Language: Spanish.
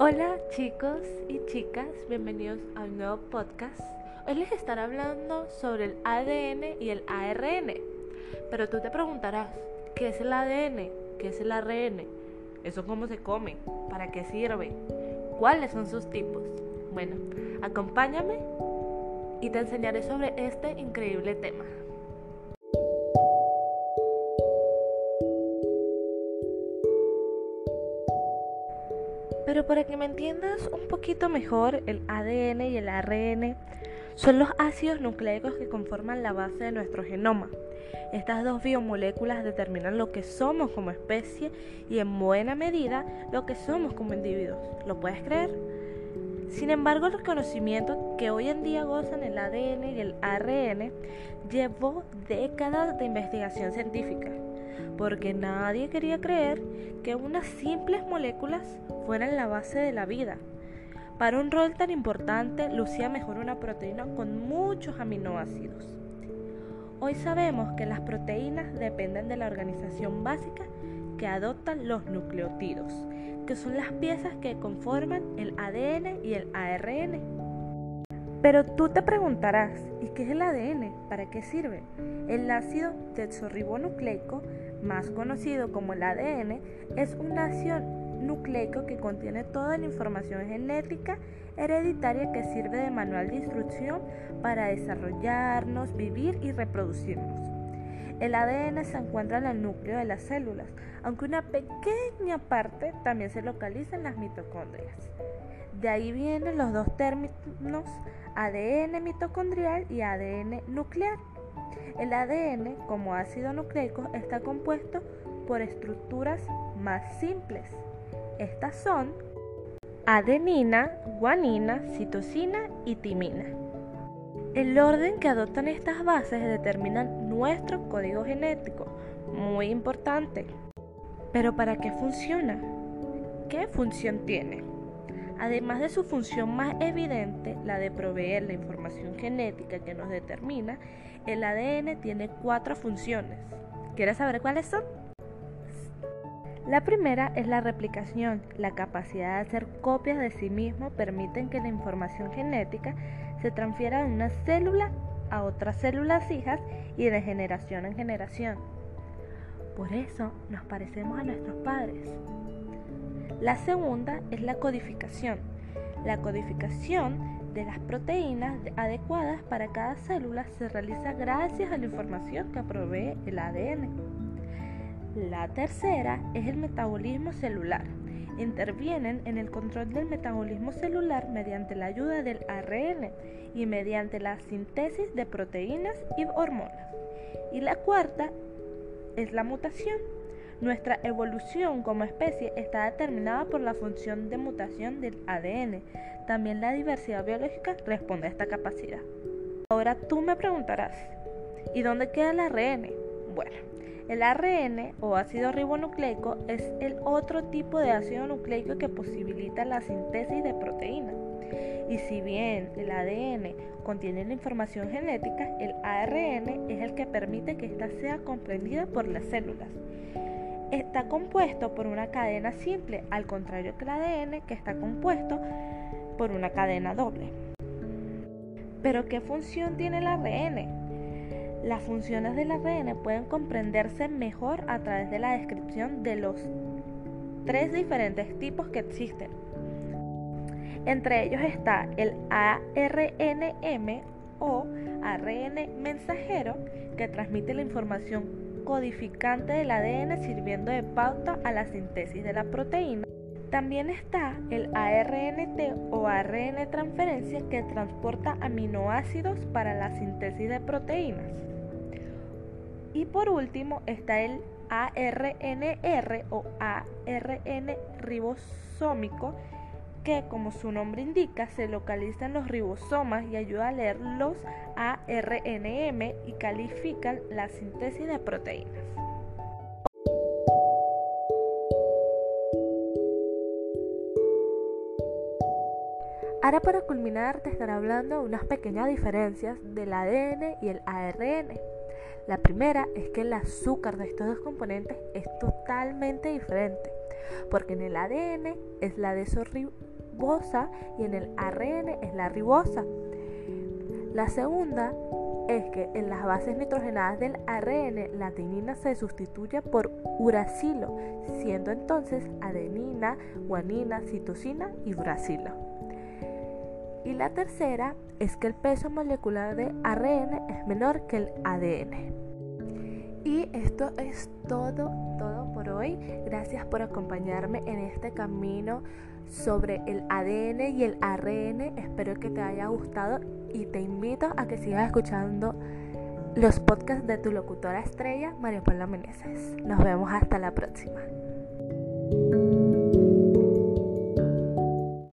Hola chicos y chicas, bienvenidos a un nuevo podcast. Hoy les estaré hablando sobre el ADN y el ARN. Pero tú te preguntarás, ¿qué es el ADN? ¿Qué es el ARN? ¿Eso cómo se come? ¿Para qué sirve? ¿Cuáles son sus tipos? Bueno, acompáñame y te enseñaré sobre este increíble tema. Pero para que me entiendas un poquito mejor, el ADN y el ARN son los ácidos nucleicos que conforman la base de nuestro genoma. Estas dos biomoléculas determinan lo que somos como especie y en buena medida lo que somos como individuos. ¿Lo puedes creer? Sin embargo, el reconocimiento que hoy en día gozan el ADN y el ARN llevó décadas de investigación científica, porque nadie quería creer que unas simples moléculas fueran la base de la vida. Para un rol tan importante, lucía mejor una proteína con muchos aminoácidos. Hoy sabemos que las proteínas dependen de la organización básica que adoptan los nucleótidos, que son las piezas que conforman el ADN y el ARN. Pero tú te preguntarás, ¿y qué es el ADN? ¿Para qué sirve? El ácido desoxirribonucleico, más conocido como el ADN, es un ácido nucleico que contiene toda la información genética hereditaria que sirve de manual de instrucción para desarrollarnos, vivir y reproducirnos. El ADN se encuentra en el núcleo de las células, aunque una pequeña parte también se localiza en las mitocondrias. De ahí vienen los dos términos ADN mitocondrial y ADN nuclear. El ADN, como ácido nucleico, está compuesto por estructuras más simples. Estas son adenina, guanina, citosina y timina. El orden que adoptan estas bases determina nuestro código genético, muy importante. Pero ¿para qué funciona? ¿Qué función tiene? Además de su función más evidente, la de proveer la información genética que nos determina, el ADN tiene cuatro funciones. ¿Quieres saber cuáles son? La primera es la replicación. La capacidad de hacer copias de sí mismo permite que la información genética se transfiera de una célula a otras células hijas y de generación en generación. Por eso nos parecemos a nuestros padres. La segunda es la codificación. La codificación de las proteínas adecuadas para cada célula se realiza gracias a la información que provee el ADN. La tercera es el metabolismo celular. Intervienen en el control del metabolismo celular mediante la ayuda del ARN y mediante la síntesis de proteínas y hormonas. Y la cuarta es la mutación. Nuestra evolución como especie está determinada por la función de mutación del ADN. También la diversidad biológica responde a esta capacidad. Ahora tú me preguntarás, ¿y dónde queda el ARN? Bueno, el ARN o ácido ribonucleico es el otro tipo de ácido nucleico que posibilita la síntesis de proteínas. Y si bien el ADN contiene la información genética, el ARN es el que permite que ésta sea comprendida por las células. Está compuesto por una cadena simple, al contrario que el ADN que está compuesto por una cadena doble. Pero ¿qué función tiene el ARN? Las funciones del ARN pueden comprenderse mejor a través de la descripción de los tres diferentes tipos que existen. Entre ellos está el ARNM o ARN mensajero que transmite la información codificante del ADN sirviendo de pauta a la síntesis de la proteína. También está el ARNT o ARN transferencia que transporta aminoácidos para la síntesis de proteínas. Y por último está el ARNR o ARN ribosómico que como su nombre indica se localiza en los ribosomas y ayuda a leer los ARNM y califican la síntesis de proteínas. Ahora para culminar te estaré hablando de unas pequeñas diferencias del ADN y el ARN. La primera es que el azúcar de estos dos componentes es totalmente diferente, porque en el ADN es la desoxirribonucleica ribosa y en el ARN es la ribosa. La segunda es que en las bases nitrogenadas del ARN la adenina se sustituye por uracilo, siendo entonces adenina, guanina, citosina y uracilo. Y la tercera es que el peso molecular de ARN es menor que el ADN. Y esto es todo, todo por hoy. Gracias por acompañarme en este camino sobre el ADN y el ARN. Espero que te haya gustado y te invito a que sigas escuchando los podcasts de tu locutora estrella, María Paula Meneses. Nos vemos hasta la próxima.